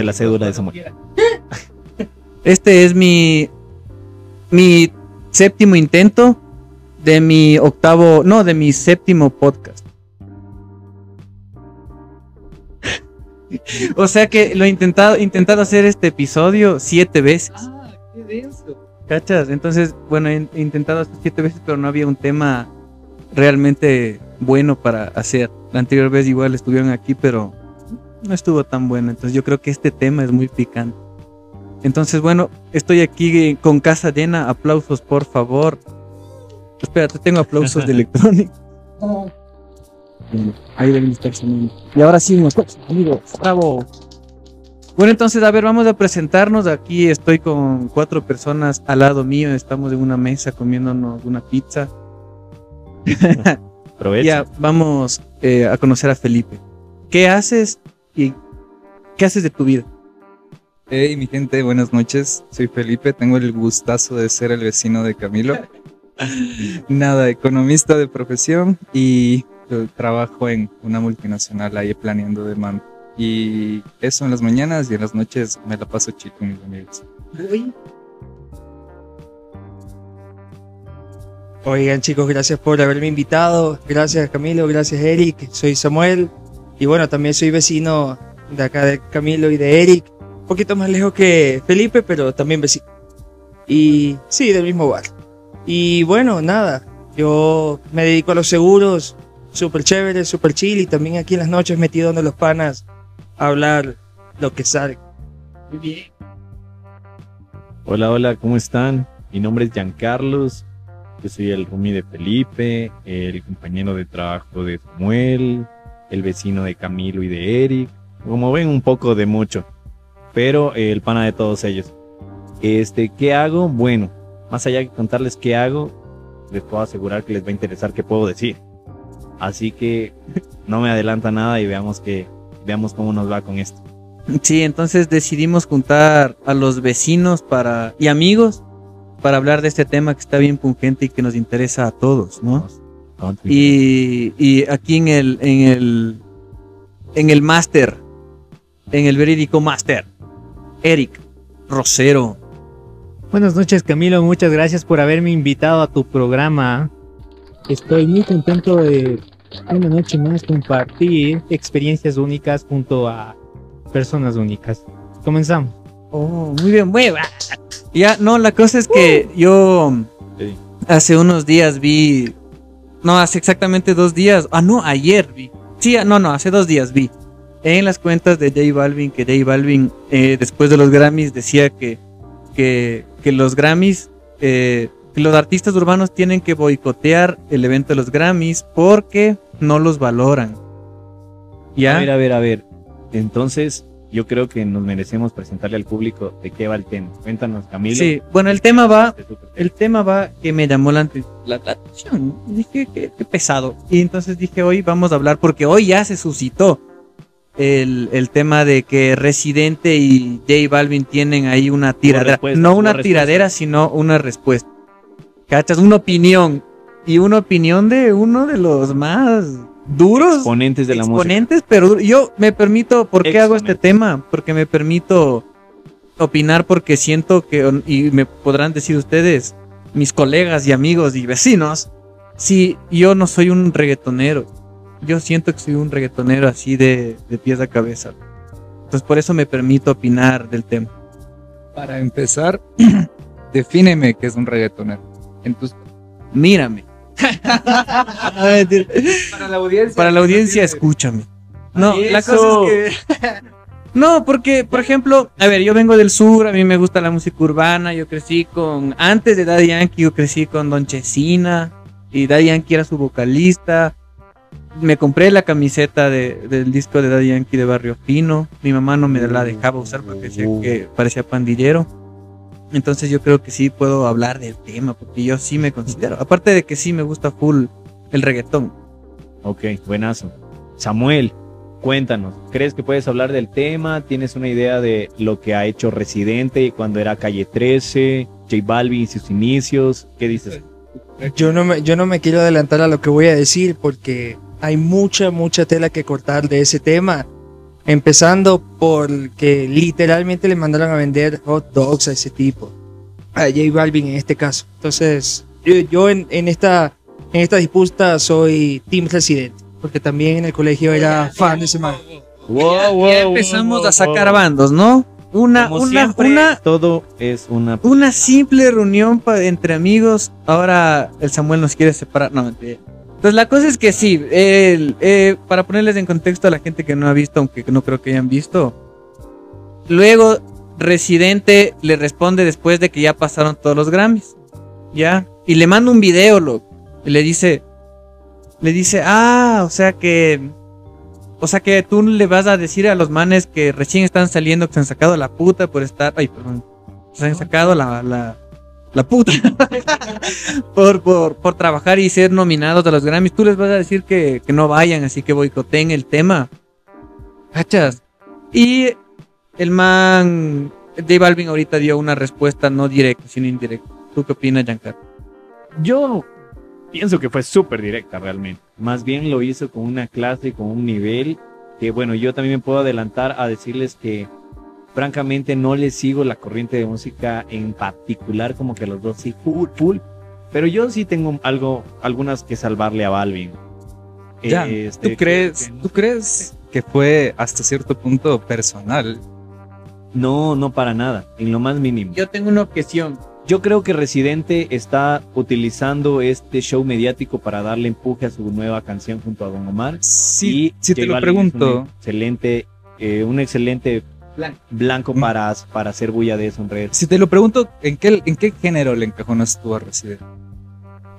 de la cédula de Samuel. Este es mi mi séptimo intento de mi octavo, no, de mi séptimo podcast. o sea que lo he intentado, intentado hacer este episodio siete veces. Ah, qué denso. ¿Cachas? Entonces, bueno, he, he intentado hacer siete veces, pero no había un tema realmente bueno para hacer. La anterior vez igual estuvieron aquí, pero no estuvo tan bueno. Entonces yo creo que este tema es muy picante. Entonces, bueno, estoy aquí con casa llena. Aplausos, por favor. Espérate, tengo aplausos de electrónica. Ahí deben estar sonando. Y ahora sí, unos amigos. Bravo. Bueno, entonces, a ver, vamos a presentarnos. Aquí estoy con cuatro personas al lado mío. Estamos en una mesa comiéndonos una pizza. Ya, vamos eh, a conocer a Felipe. ¿Qué haces y qué haces de tu vida? Hey, mi gente, buenas noches. Soy Felipe. Tengo el gustazo de ser el vecino de Camilo. Nada, economista de profesión y eh, trabajo en una multinacional ahí planeando demanda. Y eso en las mañanas y en las noches me la paso chico con mis amigos. Oigan chicos, gracias por haberme invitado. Gracias Camilo, gracias Eric. Soy Samuel. Y bueno, también soy vecino de acá de Camilo y de Eric. Un poquito más lejos que Felipe, pero también vecino. Y sí, del mismo bar. Y bueno, nada. Yo me dedico a los seguros. Súper chévere, súper chill. Y también aquí en las noches metido donde los panas a hablar lo que sale. Muy bien. Hola, hola, ¿cómo están? Mi nombre es Giancarlos. Yo soy el roomie de Felipe, el compañero de trabajo de Samuel, el vecino de Camilo y de Eric. Como ven, un poco de mucho, pero eh, el pana de todos ellos. Este, ¿qué hago? Bueno, más allá de contarles qué hago, les puedo asegurar que les va a interesar qué puedo decir. Así que no me adelanta nada y veamos que veamos cómo nos va con esto. Sí, entonces decidimos juntar a los vecinos para y amigos para hablar de este tema que está bien pungente y que nos interesa a todos, ¿no? Y, y aquí en el en el en el máster, en el verídico máster, Eric Rosero. Buenas noches Camilo, muchas gracias por haberme invitado a tu programa. Estoy muy contento de una noche más compartir experiencias únicas junto a personas únicas. Comenzamos. Oh, muy bien, hueva. Ya, no, la cosa es que yo Sí. hace unos días vi. No, hace exactamente dos días. Ah, no, ayer vi. Sí, ah, no, no, hace dos días vi. En las cuentas de J Balvin, que J Balvin, eh, después de los Grammys, decía que, que, que los Grammys, eh, que los artistas urbanos tienen que boicotear el evento de los Grammys porque no los valoran. ¿Ya? A ver, a ver, a ver. Entonces, yo creo que nos merecemos presentarle al público de qué va el tema. Cuéntanos, Camilo. Sí, bueno, el tema va el tema va que me llamó la, atención. Dije que qué pesado. Y entonces dije, hoy vamos a hablar, porque hoy ya se suscitó el, el tema de que Residente y J Balvin tienen ahí una tiradera. no una tiradera, sino una respuesta. ¿Cachas? Una opinión. Y una opinión de uno de los más duros Exponentes de la música. exponentes, pero yo me permito, ¿por qué hago este tema? Porque me permito opinar porque siento que, y me podrán decir ustedes, mis colegas y amigos y vecinos, si yo no soy un reggaetonero, yo siento que soy un reggaetonero así de, de pies a cabeza. Entonces por eso me permito opinar del tema. Para empezar, defíneme qué es un reggaetonero. En tus... Mírame. Para la audiencia. Para la audiencia, escúchame. No, la cosa es que. No, porque, por ejemplo, a ver, yo vengo del sur, a mí me gusta la música urbana, yo crecí con. Antes de Daddy Yankee, yo crecí con Don Chesina, y Daddy Yankee era su vocalista. Me compré la camiseta de- del disco de Daddy Yankee de Barrio Fino. Mi mamá no me la dejaba usar porque decía que parecía pandillero. Entonces yo creo que sí puedo hablar del tema, porque yo sí me considero. Aparte de que sí me gusta full el reggaetón. Ok, buenazo. Samuel, cuéntanos, ¿crees que puedes hablar del tema? ¿Tienes una idea de lo que ha hecho Residente cuando era Calle 13, J Balvin y sus inicios? ¿Qué dices? Yo no, me, yo no me quiero adelantar a lo que voy a decir porque hay mucha, mucha tela que cortar de ese tema. Empezando por que literalmente le mandaron a vender hot dogs a ese tipo. A J Balvin en este caso. Entonces, yo, yo en, en esta, en esta disputa soy Team Residente. Porque también en el colegio era fan de ese man. Wow, Ya empezamos a sacar bandos, ¿no? Una, Como una, siempre, una, todo es una una simple reunión entre amigos. Ahora el Samuel nos quiere separar. No, mentira. Entonces la cosa es que sí, eh, para ponerles en contexto a la gente que no ha visto, aunque no creo que hayan visto. Luego Residente le responde después de que ya pasaron todos los Grammys. ¿Ya? Y le manda un video, loco. Y le dice, le dice, ah, o sea que o sea que tú le vas a decir a los manes que recién están saliendo que se han sacado la puta por estar. Ay, perdón. Se han sacado la, la, la puta. por, por, por trabajar y ser nominados a los Grammys. Tú les vas a decir que, que no vayan, así que boicoteen el tema. ¿Cachas? Y el man. J Balvin ahorita dio una respuesta no directa, sino indirecta. ¿Tú qué opinas, Giancarlo? Yo pienso que fue súper directa realmente. Más bien lo hizo con una clase, con un nivel que bueno, yo también me puedo adelantar a decirles que francamente no les sigo la corriente de música en particular, como que los dos sí, full, full. Pero yo sí tengo algo, algunas que salvarle a Balvin. Ya, Este, ¿Tú crees, que- ¿Tú crees que fue hasta cierto punto personal? No, no para nada, en lo más mínimo. Yo tengo una objeción. Yo creo que Residente está utilizando este show mediático para darle empuje a su nueva canción junto a Don Omar. Sí, Y si te lo Balvin es pregunto, Un excelente, eh, un excelente Blanco. blanco para, para hacer bulla de eso en redes. si te lo pregunto, ¿en qué, en qué género le encajonas tú a Resident?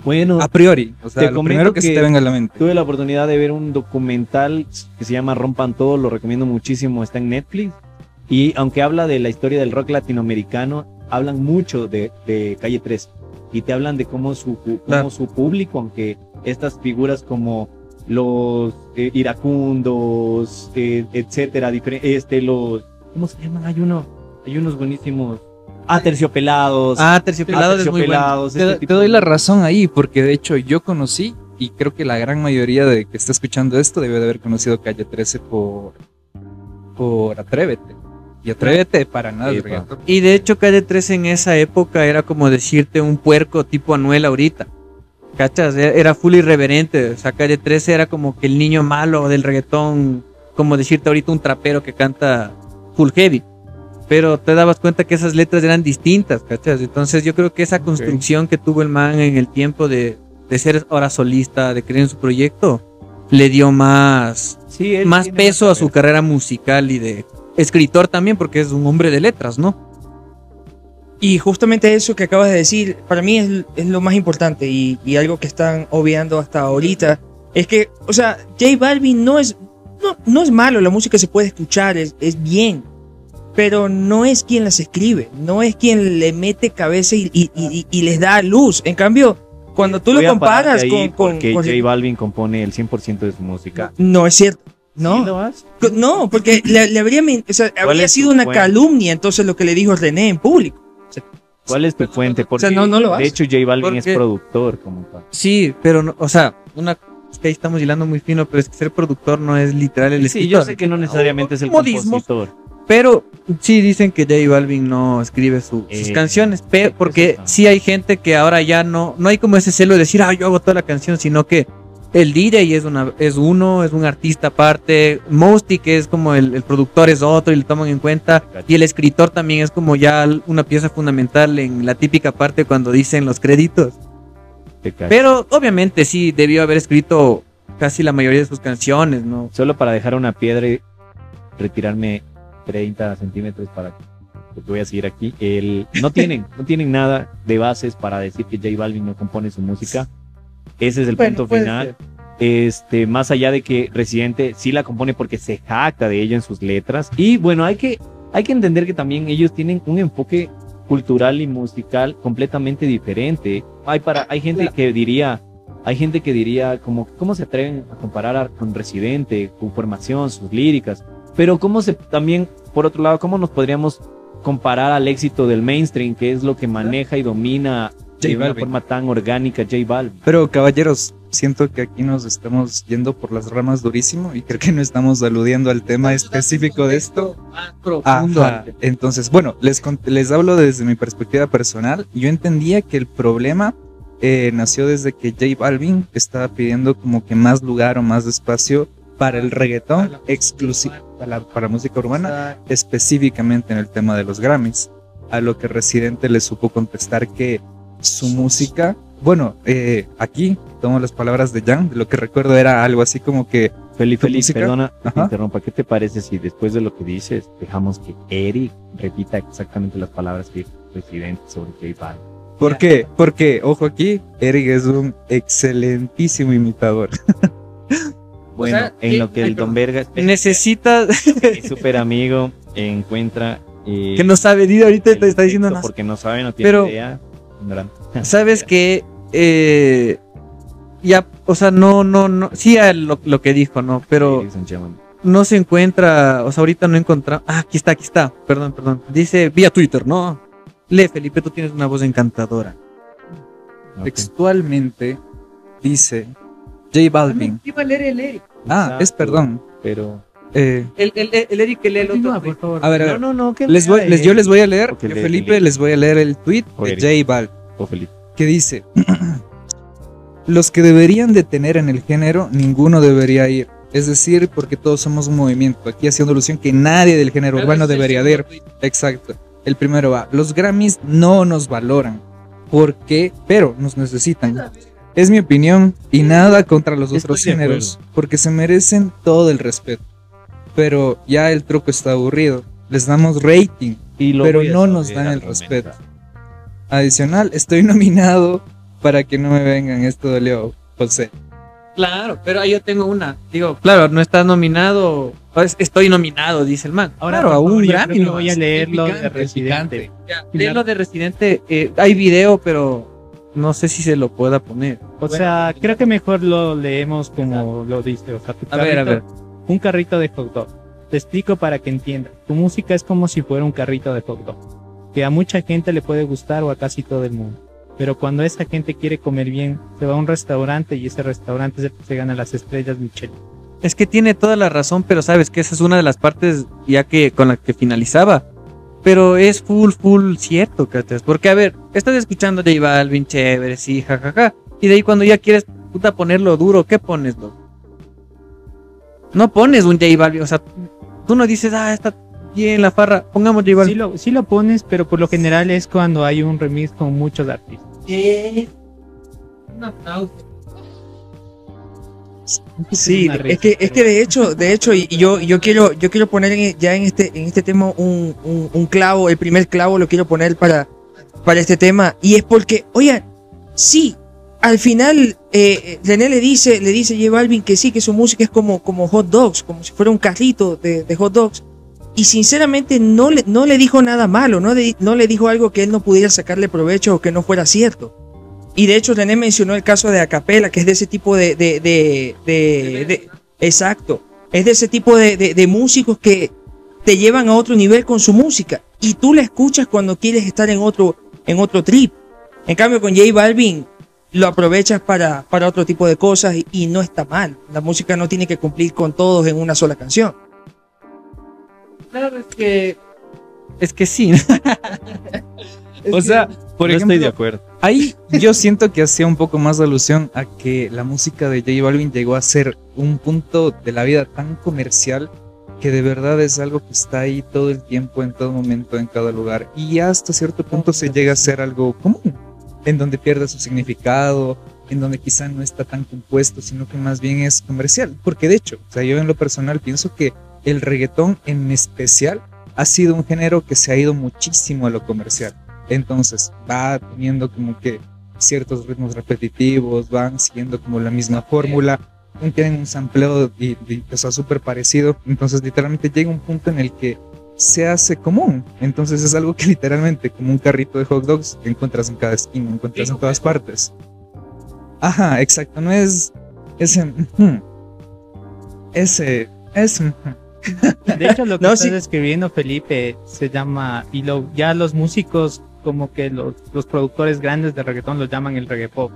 Bueno, A priori, o sea, Te lo primero que, se que- te venga a la mente. tuve la oportunidad de ver un documental que se llama Rompan Todo, lo recomiendo muchísimo, está en Netflix. Y aunque habla de la historia del rock latinoamericano, hablan mucho de, de Calle 3. Y te hablan de cómo su, cómo Claro. su público, aunque estas figuras como los eh, iracundos, eh, etcétera, este, los, ¿cómo se llaman? Hay uno, hay unos buenísimos. Ah, terciopelados. Ah, terciopelado es muy bueno. terciopelados, Te, este te doy la razón ahí, porque de hecho yo conocí, y creo que la gran mayoría de que está escuchando esto debe de haber conocido Calle 13 por, por Atrévete. Y Atrévete para nada. Y de hecho, Calle 13 en esa época era como decirte un puerco tipo Anuel ahorita. ¿Cachas? E- Era full irreverente. O sea, Calle 13 era como que el niño malo del reggaetón. Como decirte ahorita un trapero que canta full heavy. Pero te dabas cuenta que esas letras eran distintas, ¿cachas? Entonces yo creo que esa construcción que tuvo el man en el tiempo de, de ser ahora solista, de creer en su proyecto, le dio más, Sí, más peso a su carrera musical y de escritor también, porque es un hombre de letras, ¿no? Y justamente eso que acabas de decir, para mí es, es lo más importante y, y algo que están obviando hasta ahorita, es que, o sea, J Balvin no es, no, no es malo, la música se puede escuchar, es, es bien, pero no es quien las escribe, no es quien le mete cabeza y, y- y- y les da luz. En cambio, cuando tú Voy lo comparas con... con- porque con- J Balvin compone el 100% de su música. no es cierto, ¿Sí no. lo has? No, porque le, le habría, o sea, habría es sido una fuente? calumnia entonces lo que le dijo René en público. ¿Cuál es tu fuente? Porque, sea, no- no lo de hecho, J Balvin es Porque- productor como tal. Sí, pero, no, o sea, una, es que ahí estamos hilando muy fino, pero es que ser productor no es literal el Sí, escritor. yo sé que no necesariamente es el Modismo. compositor. Pero sí dicen que J Balvin no escribe su- sus Eh, canciones, pe- porque sí hay gente que ahora ya no, no hay como ese celo de decir, ah, yo hago toda la canción, sino que el DJ es, una, es uno, es un artista aparte, Mosty, que es como el, el productor, es otro y le toman en cuenta, y el escritor también es como ya una pieza fundamental en la típica parte cuando dicen los créditos. Pero obviamente sí debió haber escrito casi la mayoría de sus canciones, ¿no? Solo para dejar una piedra y retirarme 30 centímetros para porque voy a seguir aquí. El, no tienen, no tienen nada de bases para decir que J Balvin no compone su música. Ese es el Bueno, punto final. Este, más allá de que Residente sí la compone porque se jacta de ella en sus letras. Y bueno, hay que, hay que entender que también ellos tienen un enfoque cultural y musical completamente diferente. Hay para, hay gente que diría, hay gente que diría como, ¿cómo se atreven a comparar a- con Residente, su formación, sus líricas? Pero cómo se, también, por otro lado, ¿cómo nos podríamos comparar al éxito del mainstream, que es lo que maneja y domina de J una Balvin. forma tan orgánica J Balvin? Pero caballeros, siento que aquí nos estamos yendo por las ramas durísimo y creo que no estamos aludiendo al tema específico de esto. Más profundo. Ajá. Entonces, bueno, les, les hablo desde mi perspectiva personal. Yo entendía que el problema eh, nació desde que J Balvin estaba pidiendo como que más lugar o más espacio para el reggaetón exclusivo, para, para música urbana, específicamente en el tema de los Grammys. A lo que Residente le supo contestar que su música, bueno, eh, aquí tomo las palabras de Jan, de lo que recuerdo era algo así como que Felipe, ¿Tu Felipe, perdona, que te Ajá. interrumpa. ¿Qué te parece si después de lo que dices dejamos que Eric repita exactamente las palabras que dijo el presidente sobre J Balvin? ¿Por qué? Porque, ojo aquí, Eric es un excelentísimo imitador. Bueno, sea, en ¿qué? lo que el. Don Vergas, Necesita mi super amigo, encuentra. eh, que no sabe, di- ahorita te está diciendo nada. Porque no sabe, no tiene Pero- idea. tendrán. ¿Sabes que eh, ya, o sea, no, no, no, sí a lo, lo que dijo, no, pero no se encuentra, o sea, ahorita no encontramos. Ah, aquí está, aquí está, perdón, perdón. Dice vía Twitter, ¿no? Lee, Felipe, tú tienes una voz encantadora. Textualmente dice J Balvin. Iba a leer el Eric. Ah, es perdón. Pero. Eh, El, el, el Eric que lee el otro. por favor. a ver, a No, ver. no, no. que Les voy, les, yo les voy a leer, yo, Felipe, Felipe. les voy a leer el tweet O de Eric. J Balvin. oh, Felipe. Que dice, los que deberían de tener en el género, ninguno debería ir. Es decir, porque todos somos un movimiento. Aquí haciendo alusión que nadie del género urbano debería de ir. Exacto. El primero va, los Grammys no nos valoran. ¿Por qué? Pero nos necesitan. Es mi opinión y nada contra los Estoy otros géneros, porque se merecen todo el respeto. Pero ya el truco está aburrido. Les damos rating. Y Pero no nos dan el respeto. Adicional, estoy nominado para que no me vengan. Esto dolió, José. Claro, pero ahí yo tengo una. Digo, claro, no estás nominado. pues, estoy nominado, dice el man. Ahora, claro, por a favor, un yo Grammy nomás. voy a leer lo de Residente. Ya, lee lo de Residente. eh, hay video, pero no sé si se lo pueda poner. O sea, creo que mejor lo leemos como lo dice. O sea, tu A ver, a ver. Un carrito de hot dog. Te explico para que entiendas. Tu música es como si fuera un carrito de hot dog. Que a mucha gente le puede gustar o a casi todo el mundo. Pero cuando esa gente quiere comer bien, se va a un restaurante y ese restaurante es el que se gana las estrellas Michelin. Es que tiene toda la razón, pero sabes que esa es una de las partes ya que con la que finalizaba. Pero es full, full cierto, ¿cachas? Porque, a ver, estás escuchando J Balvin, chévere, sí, jajaja. Y de ahí cuando ya quieres, puta, ponerlo duro, ¿qué pones, loco? No pones un J Balvin, o sea, tú no dices, ah, está bien la farra, pongamos J Sí lo, sí lo pones, pero por lo general es cuando hay un remix con muchos artistas. Un aplauso. Sí, Una es risa, que, es que pero- de hecho, de hecho, y y yo, yo quiero, yo quiero poner en- ya en este, en este tema un, un- un clavo, el primer clavo lo quiero poner para, para este tema, y es porque, oigan, sí, al final eh, René le dice, le dice a J Balvin que sí, que su música es como, como hot dogs, como si fuera un carrito de, de hot dogs. Y sinceramente no le, no le dijo nada malo, no le, no le dijo algo que él no pudiera sacarle provecho o que no fuera cierto. Y de hecho René mencionó el caso de Acapela, que es de ese tipo de... de, de, de- de- exacto. Es de ese tipo de, de- de músicos que te llevan a otro nivel con su música. Y tú la escuchas cuando quieres estar en otro, en otro trip. En cambio con J Balvin lo aprovechas para, para otro tipo de cosas y no está mal. La música no tiene que cumplir con todos en una sola canción. Claro, es que. Es que sí. Es O que- sea, por no ejemplo, estoy de acuerdo. ahí yo siento que hacía un poco más de alusión a que la música de J Balvin llegó a ser un punto de la vida tan comercial que de verdad es algo que está ahí todo el tiempo, en todo momento, en cada lugar. Y hasta cierto punto se llega a ser algo común, en donde pierde su significado, en donde quizá no está tan compuesto, sino que más bien es comercial. Porque de hecho, o sea, yo en lo personal pienso que el reggaetón en especial ha sido un género que se ha ido muchísimo a lo comercial. Entonces va teniendo como que ciertos ritmos repetitivos, van siguiendo como la misma fórmula, tienen un sampleo y, y, o sea, súper parecido. Entonces literalmente llega un punto en el que se hace común. Entonces es algo que literalmente como un carrito de hot dogs que encuentras en cada esquina, encuentras en todas partes. Ajá, exacto, no es ese... ese... ese... De hecho, lo que No, estás sí. escribiendo, Felipe, se llama, y lo, ya los músicos, como que los, los productores grandes de reggaetón lo llaman el reggae pop,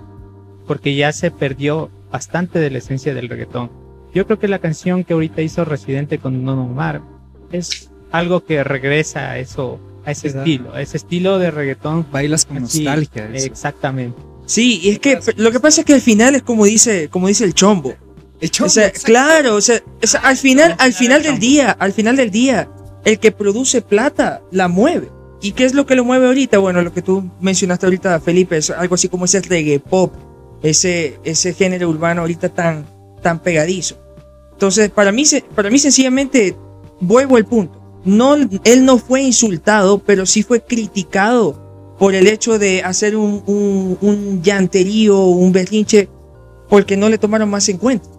porque ya se perdió bastante de la esencia del reggaetón. Yo creo que la canción que ahorita hizo Residente con Don Omar es algo que regresa a eso, a ese Exacto. estilo, a ese estilo de reggaetón. Bailas con Sí, nostalgia. eso. exactamente. Sí, y es que lo que pasa es que al final es como dice, como dice el chombo. O sea, claro, o sea, o sea, al final, al final del día, al final del día, el que produce plata la mueve. ¿Y qué es lo que lo mueve ahorita? Bueno, lo que tú mencionaste ahorita, Felipe, es algo así como ese reggae pop, ese, ese género urbano ahorita tan, tan pegadizo. Entonces, para mí, para mí sencillamente, vuelvo al punto. No, él no fue insultado, pero sí fue criticado por el hecho de hacer un, un, un llanterío, un berrinche, porque no le tomaron más en cuenta.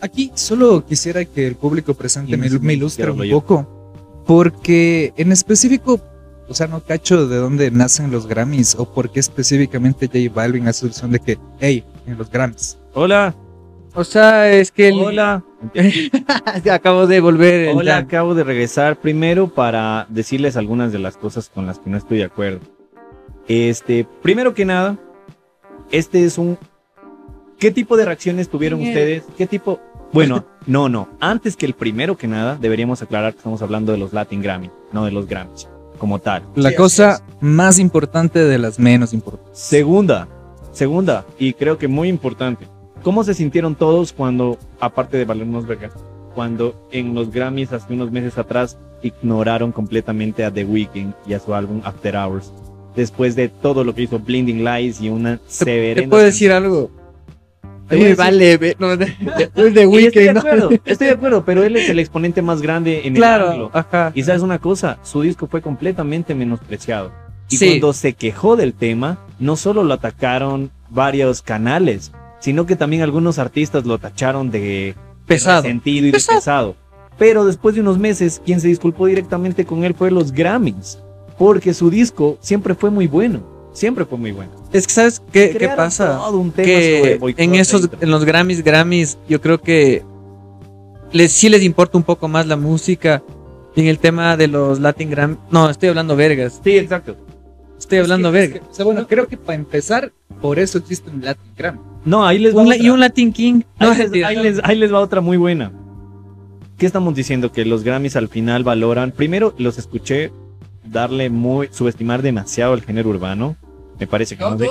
Aquí solo quisiera que el público presente me, me- ilustre un poco, porque en específico, o sea, no cacho de dónde nacen los Grammys o por qué específicamente J Balvin hace solución de que, hey, en los Grammys. Hola, O sea, es que el- hola. acabo de volver. Hola, acabo de regresar primero para decirles algunas de las cosas con las que no estoy de acuerdo. Este, primero que nada, este es un ¿Qué tipo de reacciones tuvieron Bien. ustedes? ¿Qué tipo? Bueno, no, no. Antes que el primero que nada, deberíamos aclarar que estamos hablando de los Latin Grammy, no de los Grammys como tal. La Sí, cosa más importante de las menos importantes. Segunda, segunda, y creo que muy importante. ¿Cómo se sintieron todos cuando, aparte de valernos vergas, cuando en los Grammys hace unos meses atrás ignoraron completamente a The Weeknd y a su álbum After Hours? Después de todo lo que hizo Blinding Lights y una ¿Te, severa. te puedo decir algo? Te me vale, ve- no, de, de, de estoy de acuerdo, estoy de acuerdo, pero él es el exponente más grande en el Claro, ángulo. ajá. Y sabes una cosa, su disco fue completamente menospreciado. Y Sí. cuando se quejó del tema, no solo lo atacaron varios canales, sino que también algunos artistas lo tacharon de Pesado. sentido y de Pesado. pesado. Pero después de unos meses, quien se disculpó directamente con él fue los Grammys, porque su disco siempre fue muy bueno, siempre fue muy bueno. Es que, ¿sabes qué, qué pasa? todo un tema sobre que en esos en los Grammys Grammys yo creo que les sí les importa un poco más la música Y en el tema de los Latin Grammy no estoy hablando vergas Sí, exacto. estoy hablando Es que- vergas es que- o sea, bueno, creo que para empezar, por eso existe un Latin Grammy. No, ahí les va Un otra. y un Latin King no, ahí, les, ahí les- ahí les va otra muy buena. ¿Qué estamos diciendo? Que los Grammys al final valoran. Primero, los escuché darle muy. subestimar demasiado el género urbano. Me parece que no, de-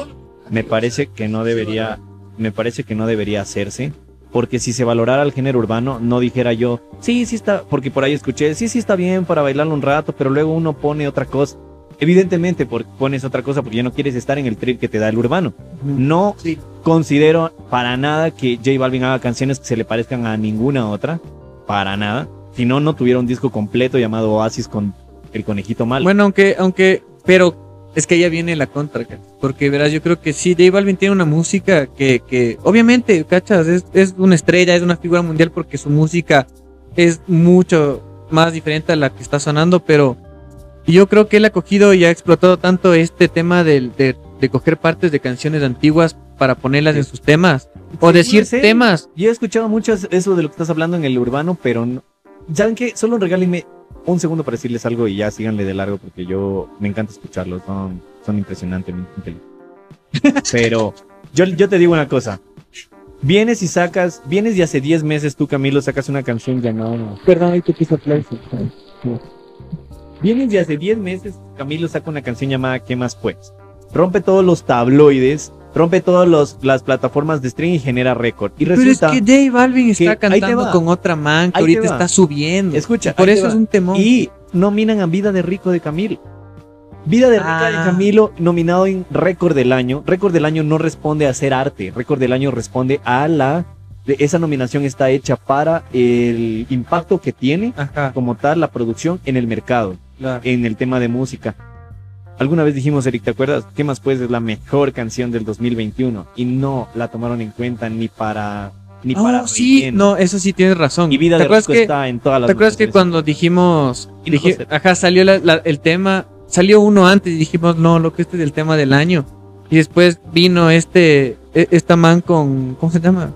me parece que no debería. Me parece que no debería hacerse. Porque si se valorara el género urbano, no dijera yo, sí, sí está, porque por ahí escuché, sí, sí está bien para bailarlo un rato, pero luego uno pone otra cosa. Evidentemente, porque pones otra cosa porque ya no quieres estar en el trip que te da el urbano. No Sí. considero para nada que J Balvin haga canciones que se le parezcan a ninguna otra. Para nada. Si no, no tuviera un disco completo llamado Oasis con el conejito malo. Bueno, aunque, aunque, pero es que ya viene la contra, porque verás, yo creo que sí, J Balvin tiene una música que, que obviamente, cachas, es, es una estrella, es una figura mundial porque su música es mucho más diferente a la que está sonando, pero yo creo que él ha cogido y ha explotado tanto este tema del- de, de coger partes de canciones antiguas para ponerlas en sus temas, o decir temas. Yo he escuchado mucho eso de lo que estás hablando en el urbano, pero no- ¿saben qué? Solo regálenme un segundo para decirles algo y ya síganle de largo porque yo me encanta escucharlos, son, son impresionantemente inteligentes. Pero yo, yo te digo una cosa. Vienes y sacas, vienes y hace 10 meses tú, Camilo, sacas una canción llamada... Perdón, ahí te quiso Vienes y hace 10 meses Camilo saca una canción llamada ¿Qué más pues? Rompe todos los tabloides, rompe todas las plataformas de streaming y genera récord. Y Pero es resulta... que J Balvin está cantando con otra man que Ahí ahorita está subiendo. Escucha, Y por eso es un temón. Y nominan a Vida de Rico de Camilo. Vida de Rica de Ah. Camilo nominado en Récord del Año. Récord del Año no responde a hacer arte. Récord del Año responde a la... de- Esa nominación está hecha para el impacto que tiene Ajá, como tal la producción en el mercado, claro. en el tema de música. Alguna vez dijimos, Eric, ¿te acuerdas? ¿Qué más pues es la mejor canción del 2021? Y no la tomaron en cuenta ni para... Ni para Oh, sí, relleno. no, eso sí tienes razón. Y Vida ¿Te de acuerdas Rico que, está en todas las ¿te acuerdas que cuando dijimos, dije- ajá, salió la- la- el tema, salió uno antes y dijimos, no, lo que este es el tema del año. Y después vino este, e- esta man con, ¿cómo se llama?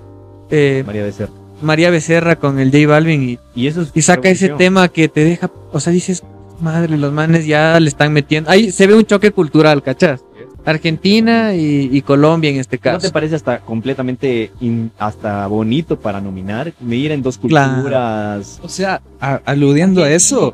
Eh, María Becerra. María Becerra con el J Balvin y, Y eso es y saca ese tema que te deja, o sea, dices, madre, los manes ya le están metiendo. Ahí se ve un choque cultural, ¿cachás? Argentina y, y Colombia en este ¿No caso. te parece hasta completamente in- hasta bonito para nominar? Medir en dos Claro. culturas. O sea, a- aludiendo a eso,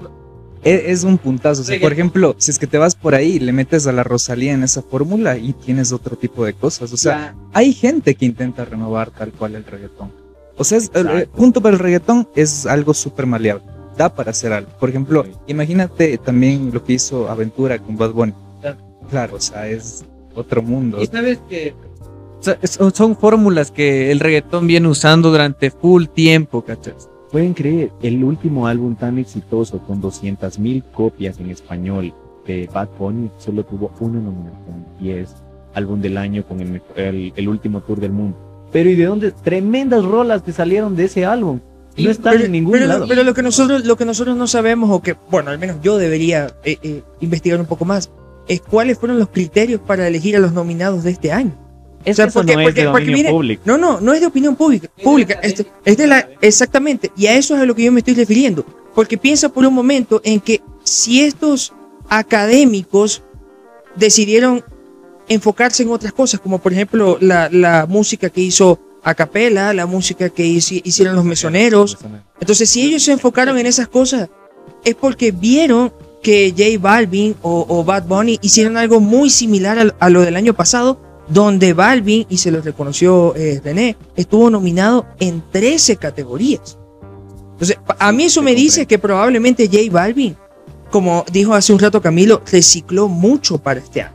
e- es, un puntazo. O sea, por ejemplo, si es que te vas por ahí, le metes a la Rosalía en esa fórmula y tienes otro tipo de cosas. O sea, hay gente que intenta renovar tal cual el reggaetón. O sea, es- el, el punto para el reggaetón es algo súper maleable. Da para hacer algo. Por ejemplo, Sí. imagínate también lo que hizo Aventura con Bad Bunny. Claro, o sea, es otro mundo. Y sabes que son, son fórmulas que el reggaetón viene usando durante full tiempo, ¿cachas? Pueden creer, el último álbum tan exitoso con 200.000 copias en español de Bad Bunny solo tuvo una nominación y es álbum del año con el, mejo- el, el último tour del mundo. Pero ¿y de dónde? Tremendas rolas que salieron de ese álbum. No están pero, en ningún pero- lado. pero lo que nosotros lo que nosotros no sabemos o que bueno al menos yo debería eh, eh, investigar un poco más es cuáles fueron los criterios para elegir a los nominados de este año Es o sea, que eso porque- no es de porque mire, público. no no no es de opinión pública pública es, es de la exactamente y a eso es a lo que yo me estoy refiriendo porque piensa por un momento en que si estos académicos decidieron enfocarse en otras cosas como por ejemplo la, la música que hizo a capela la música que hici- hicieron los mesoneros entonces, si ellos se enfocaron en esas cosas, es porque vieron que J Balvin o, o Bad Bunny hicieron algo muy similar a, lo del año pasado, donde Balvin, y se lo reconoció eh, René, estuvo nominado en 13 categorías. Entonces, a mí eso me dice que probablemente J Balvin, como dijo hace un rato Camilo, recicló mucho para este año.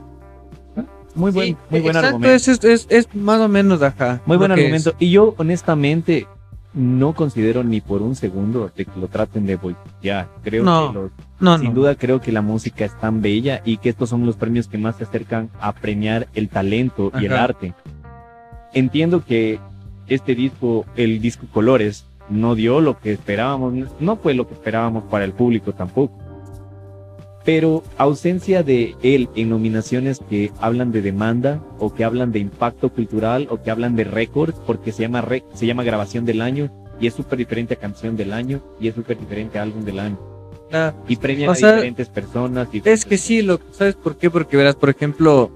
Muy buen, Sí, muy buen exacto, argumento. Es, es, es- es más o menos, ajá. Muy buen argumento. Y yo, honestamente, no considero ni por un segundo de que lo traten de boicotear. Creo No, que los-. No, sin no. duda creo que la música es tan bella y que estos son los premios que más se acercan a premiar el talento y el arte. Entiendo que este disco, el disco Colores, no dio lo que esperábamos, no fue lo que esperábamos para el público tampoco. Pero ausencia de él en nominaciones que hablan de demanda o que hablan de impacto cultural o que hablan de récord, porque se llama, rec- se llama grabación del año y es súper diferente a canción del año y es súper diferente a álbum del año. Ah, Y premian O a diferentes personas. Es que sí, lo, ¿sabes por qué? Porque verás, por ejemplo,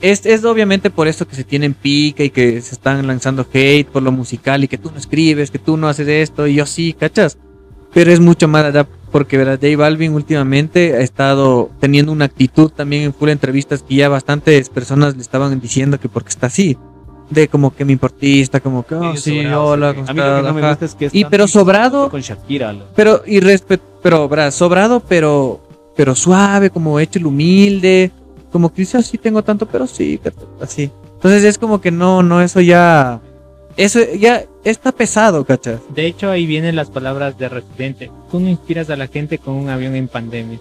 es, es obviamente por esto que se tienen pica y que se están lanzando hate por lo musical y que tú no escribes, que tú no haces esto y yo sí, ¿cachas? Pero es mucho más allá porque verás, J Balvin últimamente ha estado teniendo una actitud también en full entrevistas que ya bastantes personas le estaban diciendo que porque está así. De como que me importista, como que, oh, sí, sobrado, hola, sí. no me gusta es que es Y pero sobrado, con Shakira. lo- pero y pero bra, sobrado pero pero suave como hecho el humilde como que dice así tengo tanto pero sí así entonces es como que no no eso ya eso ya está pesado cachas De hecho, ahí vienen las palabras de Residente. Tú no inspiras a la gente con un avión en pandemia.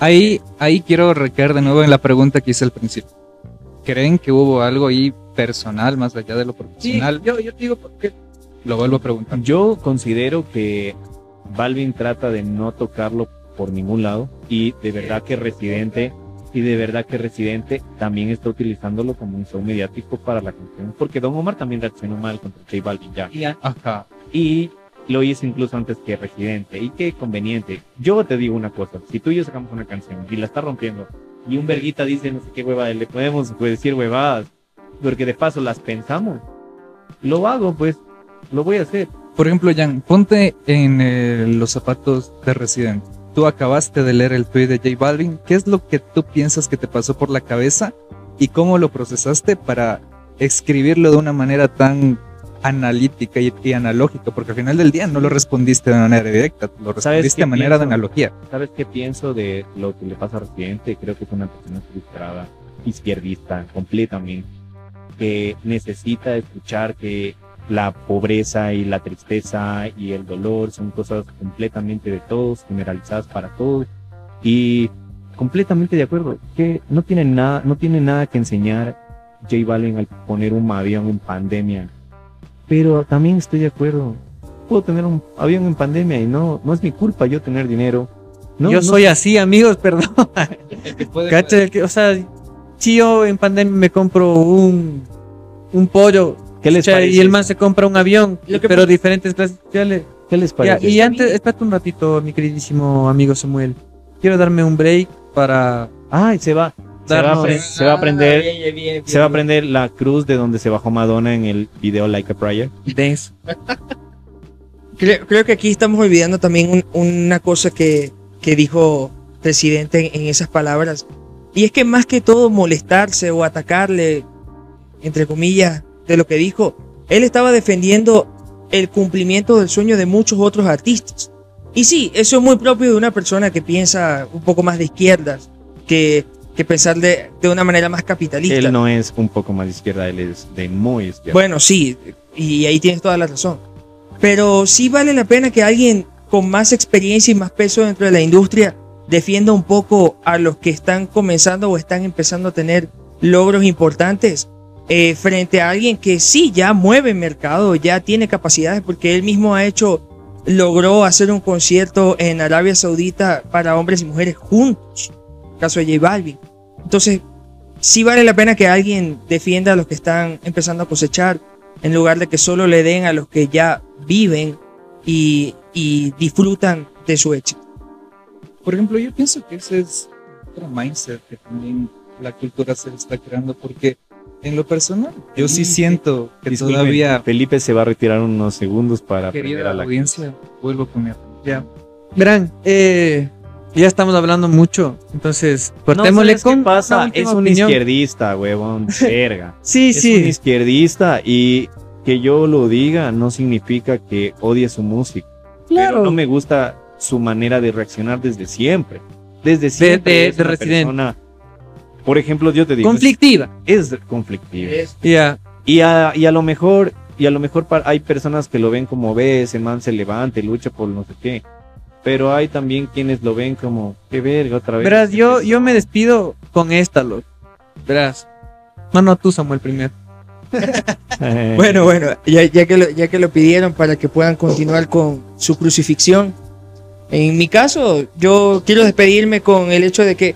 Ahí, ahí quiero recaer de nuevo en la pregunta que hice al principio. ¿Creen que hubo algo ahí personal más allá de lo profesional? yo yo te digo porque Lo vuelvo a preguntar. Yo considero que Balvin trata de no tocarlo por ningún lado y de verdad que Residente y de verdad que Residente también está utilizándolo como un show mediático para la canción porque Don Omar también reaccionó mal contra J Balvin ya Ajá. y lo hizo incluso antes que Residente y qué conveniente. Yo te digo una cosa, si tú y yo sacamos una canción y la está rompiendo y un verguita dice no sé qué hueva, le podemos pues, decir huevadas porque de paso las pensamos, lo hago pues, lo voy a hacer. Por ejemplo, Jan, ponte en eh, los zapatos de Residente. Tú acabaste de leer el tweet de J Balvin. ¿Qué es lo que tú piensas que te pasó por la cabeza y cómo lo procesaste para escribirlo de una manera tan analítica y, y analógica? Porque al final del día no lo respondiste de manera directa, lo respondiste de manera de analogía. ¿Sabes qué pienso de lo que le pasa a Residente? Creo que es una persona frustrada, izquierdista, completamente, que necesita escuchar que la pobreza y la tristeza y el dolor son cosas completamente de todos, generalizadas para todos, y completamente de acuerdo, que no tiene nada, no tiene nada que enseñar J Balvin al poner un avión en pandemia, pero también estoy de acuerdo, puedo tener un avión en pandemia y no, no es mi culpa yo tener dinero. No, yo no- soy así amigos perdón. Cacha que o sea si yo en pandemia me compro un un pollo ¿Qué les parece? y el man se compra un avión Lo que pero diferentes clases sociales ¿Qué les Ya, parece? y antes, espérate un ratito, mi queridísimo amigo Samuel. Quiero darme un break para. Ay, se va. Se va, a apre- se va a aprender, Ah, bien, bien, bien, se va a bien. aprender la cruz de donde se bajó Madonna en el video Like a Prayer. Creo, creo que aquí estamos olvidando también un- una cosa que, que dijo presidente en, en esas palabras. Y es que más que todo molestarse o atacarle, entre comillas, de lo que dijo, él estaba defendiendo el cumplimiento del sueño de muchos otros artistas. Y sí, eso es muy propio de una persona que piensa un poco más de izquierdas que, que pensar de, de una manera más capitalista. Él no es un poco más de izquierda, él es de muy izquierda. Bueno, sí, y ahí tienes toda la razón. Pero sí vale la pena que alguien con más experiencia y más peso dentro de la industria defienda un poco a los que están comenzando o están empezando a tener logros importantes eh, frente a alguien que sí ya mueve mercado, ya tiene capacidades, porque él mismo ha hecho, logró hacer un concierto en Arabia Saudita para hombres y mujeres juntos, caso de J Balvin. Entonces, sí vale la pena que alguien defienda a los que están empezando a cosechar, en lugar de que solo le den a los que ya viven y, y disfrutan de su éxito. Por ejemplo, yo pienso que ese es otro mindset que también la cultura se está creando, porque en lo personal, yo sí siento que Disculpen, todavía, Felipe se va a retirar unos segundos para querida a la audiencia, vuelvo con mi Ya. Verán, eh, ya estamos hablando mucho, entonces cortémosle ¿sabes con qué pasa? Es un opinión. izquierdista, huevón, verga. Sí, Es un sí. izquierdista y que yo lo diga no significa que odie su música. Claro. Pero no me gusta su manera de reaccionar desde siempre. Desde siempre. de- es de una Residente. persona- por ejemplo, yo te digo. Conflictiva. Es, es conflictivo. Ya. Y a, y a lo mejor, y a lo mejor hay personas que lo ven como ve, ese man se levanta y lucha por no sé qué. Pero hay también quienes lo ven como, qué verga, otra vez. Verás, yo, yo me despido con esta, loco. Verás. No, no, tú, Samuel, primero. Bueno, bueno, ya, ya que lo, ya que lo pidieron para que puedan continuar con su crucifixión. En mi caso, yo quiero despedirme con el hecho de que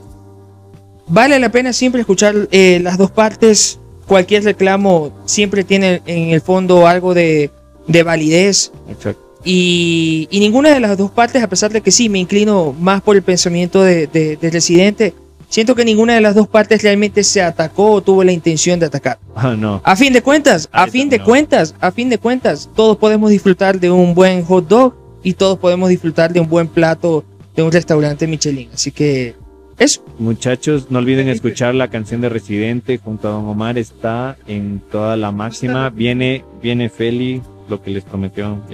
vale la pena siempre escuchar eh, las dos partes. Cualquier reclamo siempre tiene en el fondo algo de, de validez. exacto. Y, y ninguna de las dos partes, a pesar de que sí me inclino más por el pensamiento de, de- del residente, siento que ninguna de las dos partes realmente se atacó o tuvo la intención de atacar. Ah, no. A fin de cuentas, a Ahí fin de no. cuentas, a fin de cuentas, todos podemos disfrutar de un buen hot dog y todos podemos disfrutar de un buen plato de un restaurante Michelin. Así que eso. Muchachos, no olviden escuchar la canción de Residente junto a Don Omar. Está en toda la máxima. Viene, viene Feli, lo que les prometió.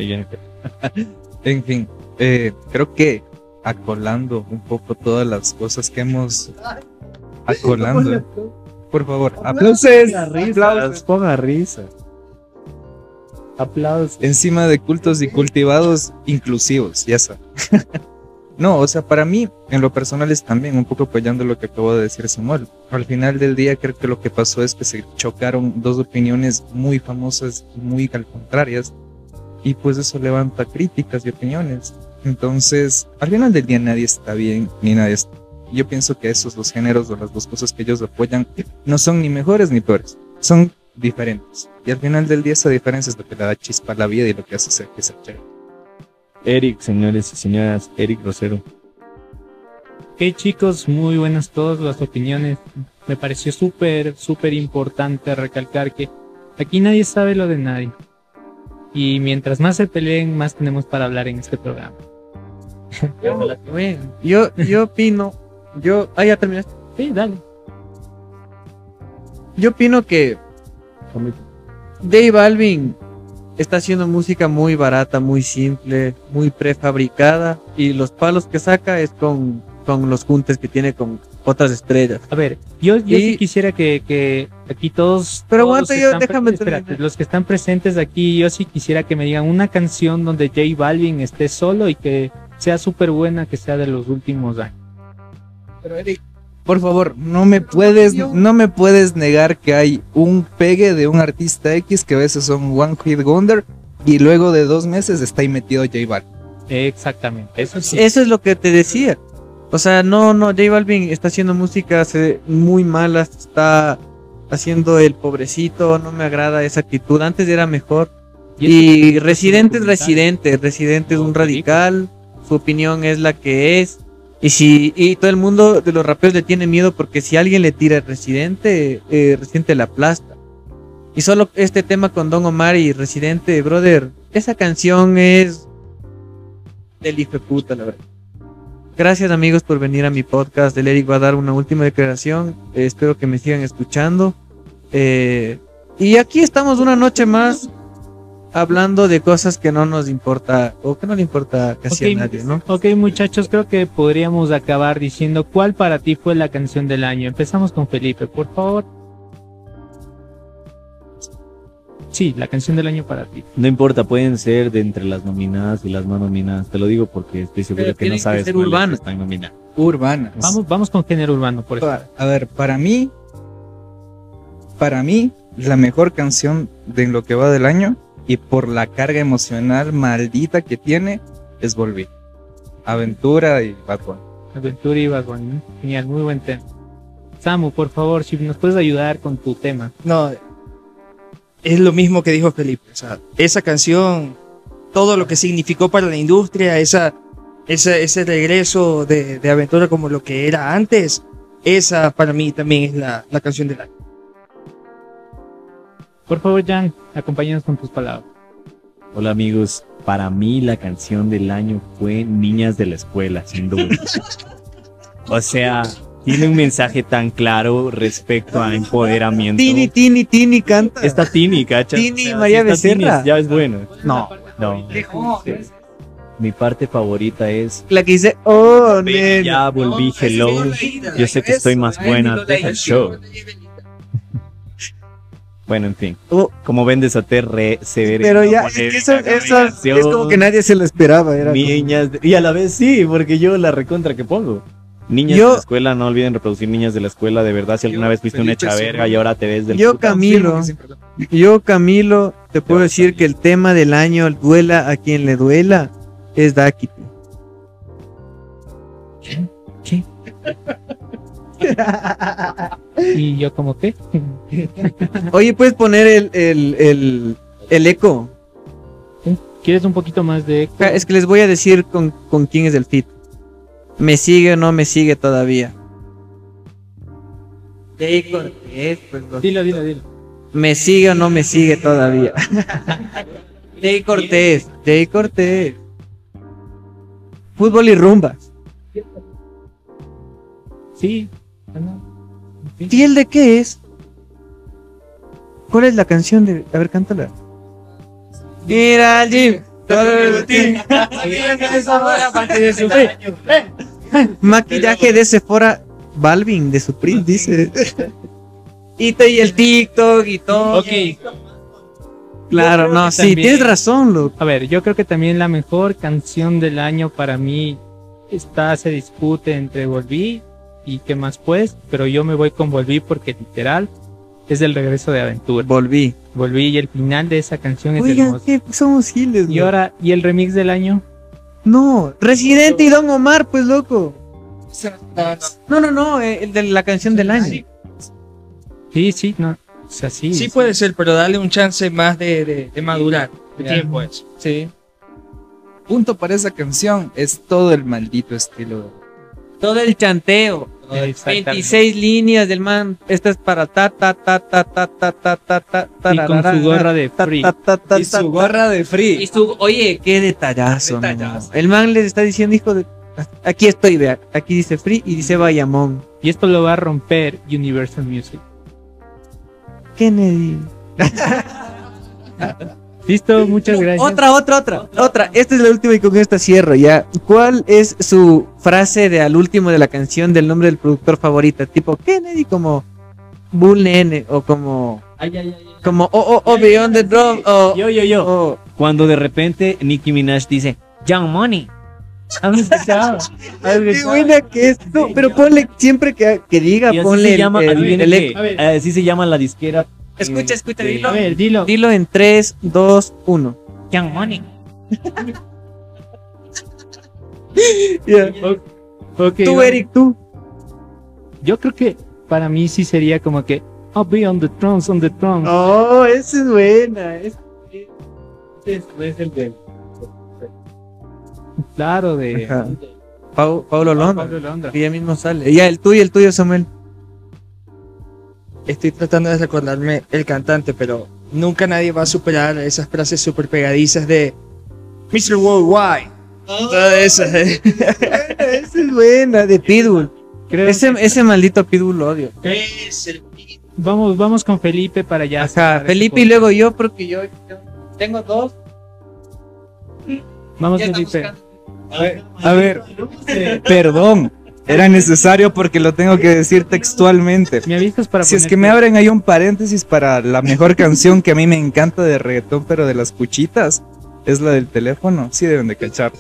En fin, eh, creo que acolando un poco todas las cosas que hemos acolando. Por favor, aplausos. Aplausos. Ponga risa. Aplausos. Encima de cultos y cultivados inclusivos, ya está. No, o sea, para mí, en lo personal es también un poco apoyando lo que acabo de decir Samuel. Al final del día creo que lo que pasó es que se chocaron dos opiniones muy famosas y muy al contrarias. Y pues eso levanta críticas y opiniones. Entonces, al final del día nadie está bien ni nadie está. Yo pienso que esos dos géneros o las dos cosas que ellos apoyan no son ni mejores ni peores. Son diferentes. Y al final del día esa diferencia es lo que le da chispa a la vida y lo que hace ser que sea chévere. Eric, señores y señoras, Eric Rosero. Ok chicos, muy buenas todas las opiniones. Me pareció súper, súper importante recalcar que aquí nadie sabe lo de nadie. Y mientras más se peleen, más tenemos para hablar en este programa. Bueno, yo, yo opino, yo, ah, ya terminaste. Sí, dale. Yo opino que Dave Balvin está haciendo música muy barata, muy simple, muy prefabricada y los palos que saca es con, con los juntes que tiene con otras estrellas. A ver, yo, yo Y- sí quisiera que, que aquí todos. Pero todos aguanta, los yo- que están déjame pre- espérate, terminar. los que están presentes aquí, yo sí quisiera que me digan una canción donde J Balvin esté solo y que sea súper buena, que sea de los últimos años. Pero Eric, por favor, no me puedes, no me puedes negar que hay un pegue de un artista X que a veces son One Hit Wonder y luego de dos meses está ahí metido J Balvin. Exactamente, eso sí. Eso es lo que te decía. O sea, no, no, J Balvin está haciendo música hace muy mala, está haciendo el pobrecito, no me agrada esa actitud. Antes era mejor. Y Residente es Residente, Residente es un radical, su opinión es la que es. Y si y todo el mundo de los raperos le tiene miedo porque si alguien le tira Residente, eh, Residente la aplasta. Y solo este tema con Don Omar y Residente, brother, esa canción es del hijo de puta, la verdad. Gracias amigos por venir a mi podcast. El Eric va a dar una última declaración. Eh, espero que me sigan escuchando. Eh, y aquí estamos una noche más hablando de cosas que no nos importa o que no le importa casi a nadie, ¿no? Ok, muchachos, creo que podríamos acabar diciendo cuál para ti fue la canción del año. Empezamos con Felipe, por favor. Sí, la canción del año para ti. No importa, pueden ser de entre las nominadas y las no nominadas. Te lo digo porque estoy seguro Pero que no tienen que sabes ser urbanas. están nominadas. Urbanas. Vamos, vamos con género urbano, por eso. A ver, para mí, para mí, la mejor canción de lo que va del año y por la carga emocional maldita que tiene es Volví. Aventura y Bad Bunny. Aventura y Bad Bunny, ¿no? Genial, muy buen tema. Samu, por favor, si nos puedes ayudar con tu tema. No, es lo mismo que dijo Felipe. O sea, esa canción, todo lo que significó para la industria, esa, ese, ese regreso de, de aventura como lo que era antes, esa para mí también es la, la canción del año. Por favor, Jan, acompáñanos con tus palabras. Hola amigos, para mí la canción del año fue Niñas de la Escuela, sin duda. o sea, tiene un mensaje tan claro respecto a empoderamiento. Tini, Tini, Tini canta. Esta Tini, ¿cachas? Tini, María si está Becerra. Tini, ya es bueno. No, No. Mi parte favorita es la que dice, oh, ya volví, hello. Yo sé que estoy más buena, deja el show. Bueno, en fin. Oh, Como ven, desaté re severa. pero ya, es que eso, eso es como que nadie se lo esperaba. Era como- Niñas, de- y a la vez sí, porque yo la recontra que pongo. Niñas Yo- de la escuela, no olviden reproducir niñas de la escuela, de verdad, si alguna Yo, vez fuiste una hecha sí. verga y ahora te ves del Yo, puta. Camilo, yo, Camilo, te puedo decir que el tema del año, el duela a quien le duela, es Dakiti. Y yo como que... Oye, puedes poner el, el, el, el eco. ¿Quieres un poquito más de eco? Es que les voy a decir con, con quién es el fit. ¿Me sigue o no me sigue todavía? Jay Cortés, pues, lo- Dilo, dilo, dilo. ¿Me sigue o no me sigue todavía? Jay Cortés, Jay Cortés. Fútbol y rumbas. Sí. ¿Y el de qué es? ¿Cuál es la canción de.? A ver, cántala. Mira al gym. Maquillaje de Sephora Balvin de Supreme, dice. Y, te- y el TikTok y todo. Ok, Claro, no, sí, también- tienes razón, loco. a ver, yo creo que también la mejor canción del año para mí está, se discute entre Volví y qué más pues, pero yo me voy con Volví porque literal es el regreso de aventura. Volví. Volví y el final de esa canción es Oigan, hermoso. ¿qué? somos giles, Y ahora, ¿y el remix del año? No, Residente y Don Omar, pues loco. No, no, no, eh, el de la canción del año. Sí, sí, no. O sea, sí. Sí puede ser, pero dale un chance más de, de, de madurar. De tiempo eso. Sí. Punto para esa canción es todo el maldito estilo. Todo el chanteo. Exactamente. 26 líneas del man. Esta es para ta ta ta ta ta ta ta ta ta Y con su gorra de ta, free. ta, ta, ta, Y ta, su gorra de Y free. su, oye, qué. Detallazo. El man les está diciendo, hijo de. Aquí estoy, vea. Aquí dice Free y dice Bayamón. Y esto lo va a romper Universal Music. Kennedy. Listo, muchas gracias. Otra, otra, otra, otra. Esta es la última y con esta cierro ya. ¿Cuál es su frase de al último de la canción del nombre del productor favorita? Tipo Kennedy como Bull Nene o como como oh oh oh Beyond the Drum o Yo, yo, yo. o- Cuando de repente Nicki Minaj dice, Young Money. ¿Has escuchado? ¿Has Qué buena que es. No, pero ponle siempre que, que diga, Y así ponle se llama, el- el así se llama la disquera. Escucha, eh, escucha, dilo. A ver, dilo. Dilo en 3, 2, 1. Young Money. Ok, Tú, va. Eric, tú. Yo creo que para mí sí sería como que I'll be on the thrones, on the thrones. Oh, esa es buena. es- es el de. Claro, de. Paulo Londra. Pablo Londra. Que ya mismo sale. Ya, el tuyo, el tuyo, Samuel. Estoy tratando de recordarme el cantante, pero nunca nadie va a superar esas frases súper pegadizas de Mr. Worldwide. Todas esas. eh. Esa es buena, de Pitbull. Creo Ese, que- ese maldito Pitbull lo odio. Vamos, vamos con Felipe para allá. Ajá, Felipe y luego yo, porque yo tengo dos. Vamos, Felipe. estamos A ver, perdón. Era necesario porque lo tengo que decir textualmente. ¿Me avisas para Si es que me abren ahí un paréntesis para la mejor canción que a mí me encanta de reggaetón, pero de las cuchitas, es la del teléfono. Sí deben de cachar.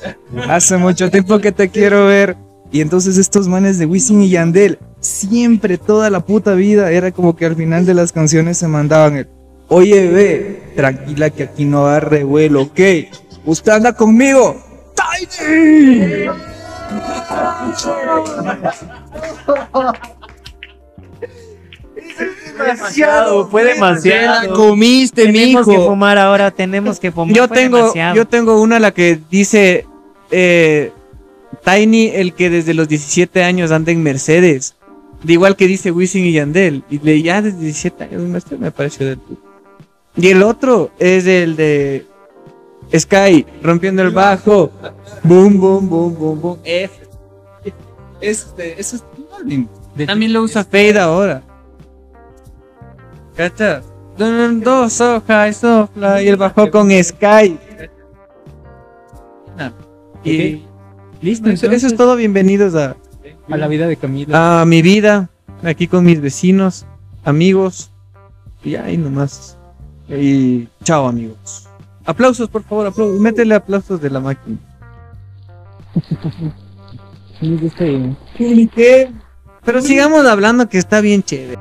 Hace mucho tiempo que te quiero ver. Y entonces estos manes de Wisin y Yandel, siempre, toda la puta vida, era como que al final de las canciones se mandaban el, oye, ve, tranquila que aquí no va revuelo, ¿ok? ¿Usted anda conmigo? ¡Tiny! Demasiado, fue demasiado. comiste, Tenemos que mijo. fumar ahora, tenemos que fumar. Yo Fue tengo, demasiado. yo tengo una la que dice eh, Tiny, el que desde los 17 años anda en Mercedes. De igual que dice Wisin y Yandel. Y de ya desde 17 años en Mercedes me pareció del. Y el otro es el de Sky, rompiendo el bajo. Boom, boom, boom, boom, boom. F. Este, eso es También lo usa Fade ahora. ¿Cachas? Dos hojas, sopla y el bajo con Sky. Y Listo, eso, es todo. Bienvenidos a, a la vida de Camilo. a mi vida, aquí con mis vecinos, amigos. Y ahí nomás. Y chao, amigos. Aplausos, por favor, aplausos. Métele aplausos de la máquina. Este- ¿Qué? Pero sigamos hablando que está bien chévere.